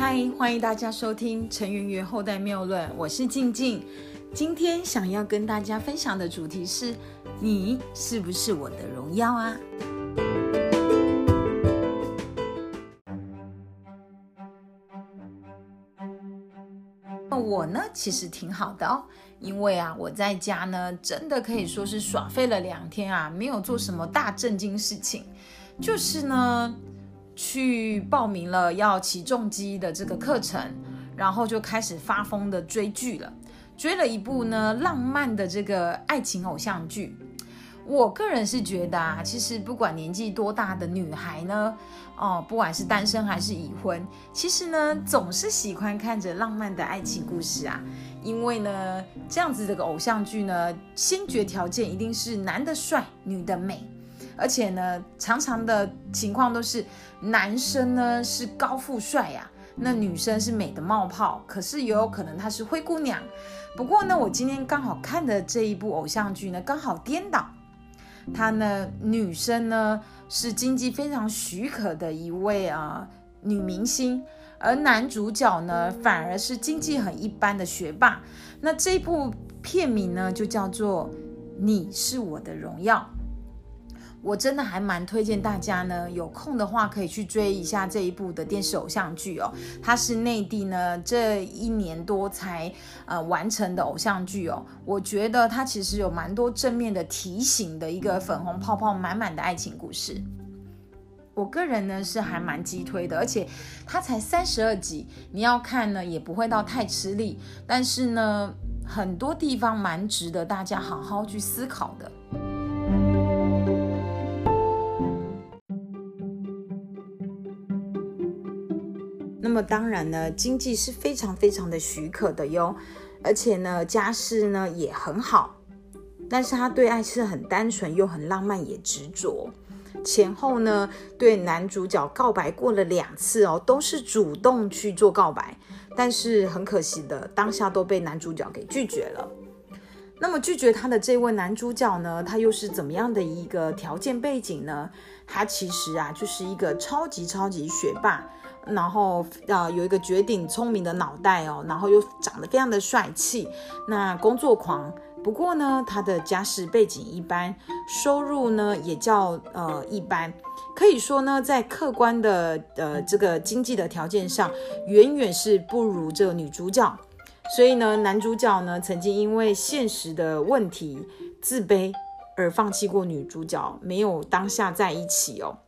嗨，欢迎大家收听《陈圆圆后代谬论》，我是静静。今天想要跟大家分享的主题是：你是不是我的荣耀啊？我呢，其实挺好的哦，因为啊，我在家呢，真的可以说是耍废了两天啊，没有做什么大震惊事情，就是呢。去报名了要起重机的这个课程，然后就开始发疯的追剧了，追了一部呢浪漫的这个爱情偶像剧。我个人是觉得啊，其实不管年纪多大的女孩呢，哦，不管是单身还是已婚，其实呢总是喜欢看着浪漫的爱情故事啊，因为呢这样子这个偶像剧呢，先决条件一定是男的帅，女的美。而且呢，常常的情况都是男生呢是高富帅呀，那女生是美的冒泡，可是也有可能她是灰姑娘。不过呢，我今天刚好看的这一部偶像剧呢，刚好颠倒，她呢女生呢是经济非常许可的一位啊女明星，而男主角呢反而是经济很一般的学霸。那这部片名呢就叫做《你是我的荣耀》。我真的还蛮推荐大家呢，有空的话可以去追一下这一部的电视偶像剧哦。它是内地呢这一年多才呃完成的偶像剧哦。我觉得它其实有蛮多正面的提醒的一个粉红泡泡满满的爱情故事。我个人呢是还蛮激推的，而且它才三十二集，你要看呢也不会到太吃力，但是呢很多地方蛮值得大家好好去思考的。当然呢，经济是非常非常的许可的哟，而且呢，家世呢也很好，但是他对爱是很单纯又很浪漫，也执着。前后呢，对男主角告白过了两次哦，都是主动去做告白，但是很可惜的，当下都被男主角给拒绝了。那么拒绝他的这位男主角呢，他又是怎么样的一个条件背景呢？他其实啊，就是一个超级超级学霸。然后呃有一个绝顶聪明的脑袋哦，然后又长得非常的帅气，那工作狂。不过呢，他的家世背景一般，收入呢也叫呃一般，可以说呢，在客观的呃这个经济的条件上，远远是不如这个女主角。所以呢，男主角呢曾经因为现实的问题自卑而放弃过女主角，没有当下在一起哦。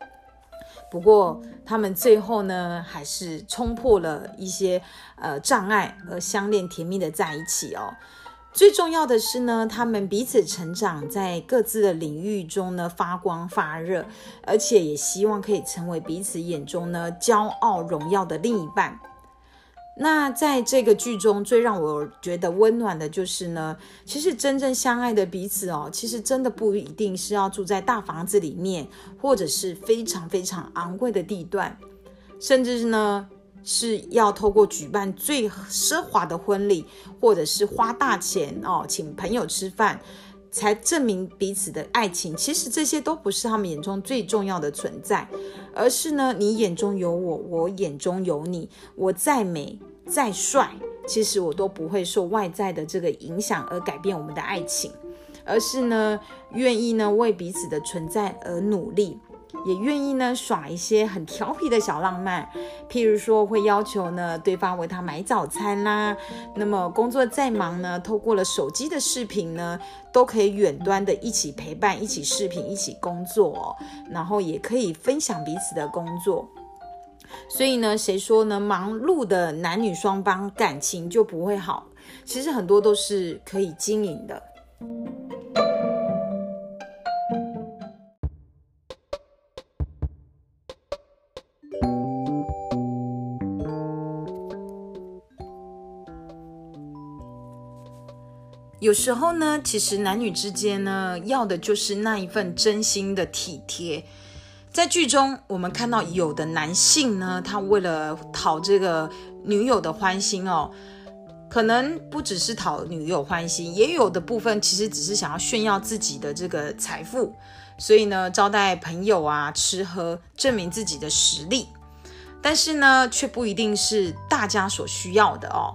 不过，他们最后呢，还是冲破了一些呃障碍，而相恋甜蜜的在一起哦。最重要的是呢，他们彼此成长，在各自的领域中呢发光发热，而且也希望可以成为彼此眼中呢骄傲荣耀的另一半。那在这个剧中最让我觉得温暖的就是呢，其实真正相爱的彼此哦，其实真的不一定是要住在大房子里面，或者是非常非常昂贵的地段，甚至呢是要透过举办最奢华的婚礼，或者是花大钱哦请朋友吃饭，才证明彼此的爱情。其实这些都不是他们眼中最重要的存在。而是呢，你眼中有我，我眼中有你。我再美再帅，其实我都不会受外在的这个影响而改变我们的爱情，而是呢，愿意呢为彼此的存在而努力。也愿意呢耍一些很调皮的小浪漫，譬如说会要求呢对方为他买早餐啦。那么工作再忙呢，透过了手机的视频呢，都可以远端的一起陪伴、一起视频、一起工作，然后也可以分享彼此的工作。所以呢，谁说呢忙碌的男女双方感情就不会好？其实很多都是可以经营的。有时候呢，其实男女之间呢，要的就是那一份真心的体贴。在剧中，我们看到有的男性呢，他为了讨这个女友的欢心哦，可能不只是讨女友欢心，也有的部分其实只是想要炫耀自己的这个财富，所以呢，招待朋友啊，吃喝，证明自己的实力。但是呢，却不一定是大家所需要的哦。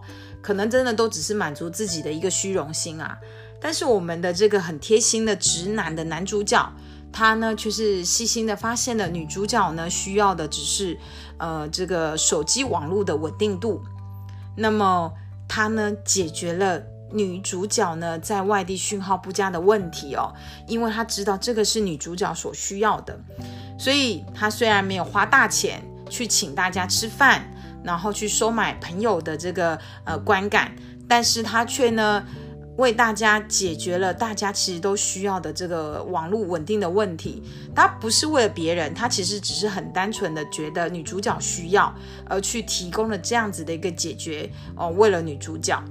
可能真的都只是满足自己的一个虚荣心啊。但是我们的这个很贴心的直男的男主角，他呢却是细心的发现了女主角呢需要的只是呃这个手机网络的稳定度。那么他呢解决了女主角呢在外地讯号不佳的问题哦，因为他知道这个是女主角所需要的，所以他虽然没有花大钱去请大家吃饭，然后去收买朋友的这个呃观感，但是他却呢。为大家解决了大家其实都需要的这个网络稳定的问题，他不是为了别人，他其实只是很单纯的觉得女主角需要，而去提供了这样子的一个解决哦，为了女主角。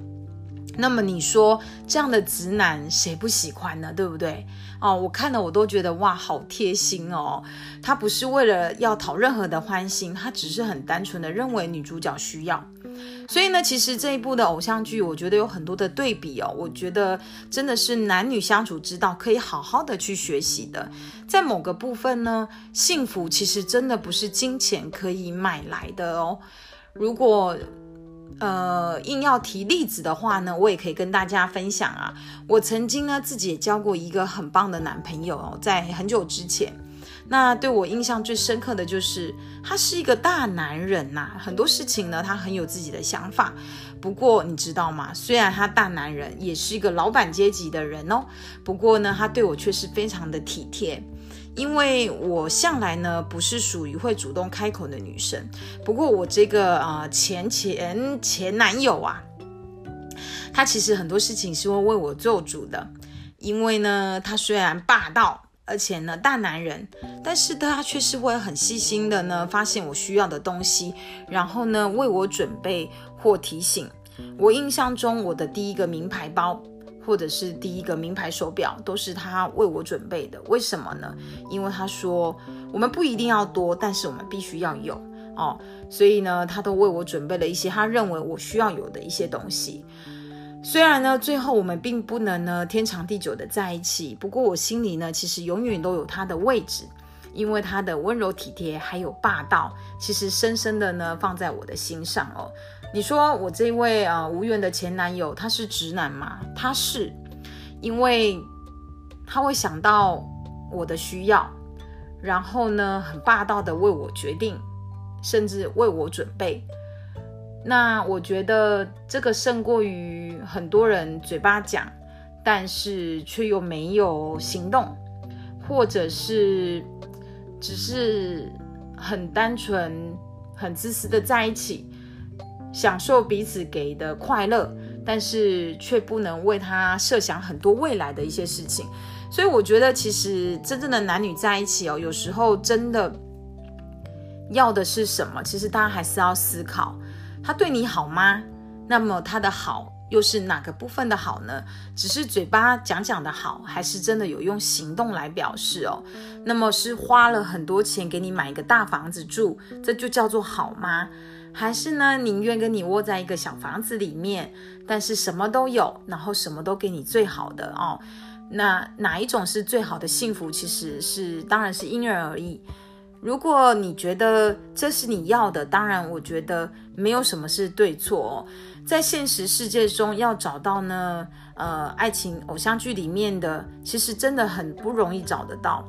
那么你说这样的直男谁不喜欢呢？对不对？哦，我看了我都觉得哇，好贴心哦。他不是为了要讨任何的欢心，他只是很单纯的认为女主角需要。所以呢，其实这一部的偶像剧，我觉得有很多的对比哦。我觉得真的是男女相处之道，可以好好的去学习的。在某个部分呢，幸福其实真的不是金钱可以买来的哦。如果呃，硬要提例子的话呢，我也可以跟大家分享啊。我曾经呢自己也交过一个很棒的男朋友哦，在很久之前。那对我印象最深刻的就是他是一个大男人呐，很多事情呢他很有自己的想法。不过你知道吗？虽然他大男人，也是一个老板阶级的人哦。不过呢，他对我却是非常的体贴。因为我向来呢不是属于会主动开口的女生，不过我这个呃前前前男友啊，他其实很多事情是会为我做主的。因为呢，他虽然霸道，而且呢大男人，但是他却是会很细心的呢发现我需要的东西，然后呢为我准备或提醒。我印象中，我的第一个名牌包。或者是第一个名牌手表都是他为我准备的，为什么呢？因为他说我们不一定要多，但是我们必须要有哦，所以呢，他都为我准备了一些他认为我需要有的一些东西。虽然呢，最后我们并不能呢天长地久的在一起，不过我心里呢，其实永远都有他的位置，因为他的温柔体贴还有霸道，其实深深的呢放在我的心上哦。你说我这位啊无缘的前男友他是直男吗？他是，因为他会想到我的需要，然后呢很霸道的为我决定，甚至为我准备。那我觉得这个胜过于很多人嘴巴讲，但是却又没有行动，或者是只是很单纯、很自私的在一起。享受彼此给的快乐，但是却不能为他设想很多未来的一些事情，所以我觉得其实真正的男女在一起哦，有时候真的要的是什么？其实大家还是要思考，他对你好吗？那么他的好又是哪个部分的好呢？只是嘴巴讲讲的好，还是真的有用行动来表示哦？那么是花了很多钱给你买一个大房子住，这就叫做好吗？还是呢，宁愿跟你窝在一个小房子里面，但是什么都有，然后什么都给你最好的哦。那哪一种是最好的幸福？其实是当然是因人而异。如果你觉得这是你要的，当然我觉得没有什么是对错哦。在现实世界中要找到呢，呃，爱情偶像剧里面的，其实真的很不容易找得到。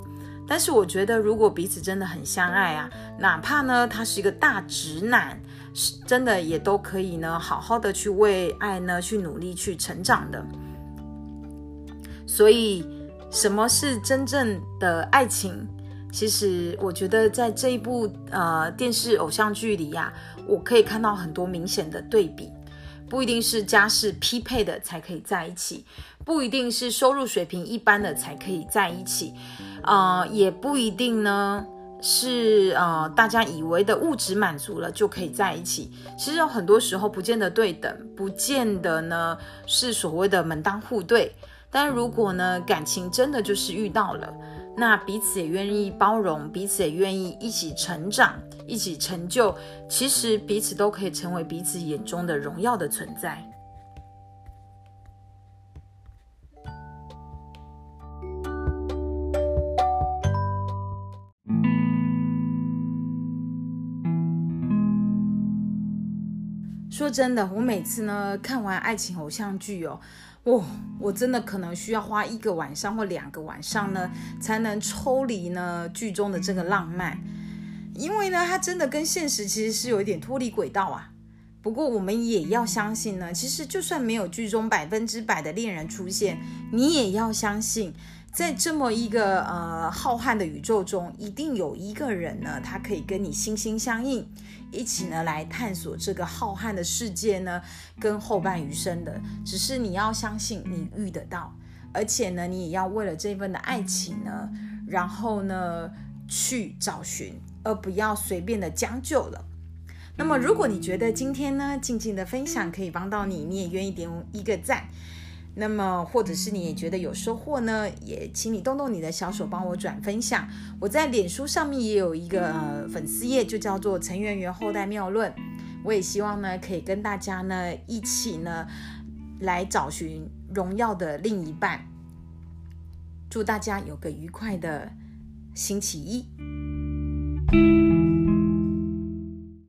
但是我觉得，如果彼此真的很相爱啊，哪怕呢他是一个大直男。是真的也都可以呢，好好的去为爱呢去努力去成长的。所以，什么是真正的爱情？其实我觉得在这一部呃电视偶像剧里呀，我可以看到很多明显的对比。不一定是家世匹配的才可以在一起，不一定是收入水平一般的才可以在一起，啊，也不一定呢。是呃，大家以为的物质满足了就可以在一起，其实有很多时候不见得对等，不见得呢是所谓的门当户对。但如果呢感情真的就是遇到了，那彼此也愿意包容，彼此也愿意一起成长，一起成就，其实彼此都可以成为彼此眼中的荣耀的存在。说真的，我每次呢看完爱情偶像剧哦，哇，我真的可能需要花一个晚上或两个晚上呢，才能抽离呢剧中的这个浪漫，因为呢，它真的跟现实其实是有一点脱离轨道啊。不过我们也要相信呢，其实就算没有剧中百分之百的恋人出现，你也要相信。在这么一个呃浩瀚的宇宙中，一定有一个人呢，他可以跟你心心相印，一起呢来探索这个浩瀚的世界呢，跟后半余生的。只是你要相信你遇得到，而且呢，你也要为了这份的爱情呢，然后呢去找寻，而不要随便的将就了。那么，如果你觉得今天呢静静的分享可以帮到你，你也愿意点一个赞。那么，或者是你也觉得有收获呢，也请你动动你的小手帮我转分享。我在脸书上面也有一个呃粉丝页，就叫做陈圆圆后代妙论。我也希望呢，可以跟大家呢一起呢来找寻荣耀的另一半。祝大家有个愉快的星期一。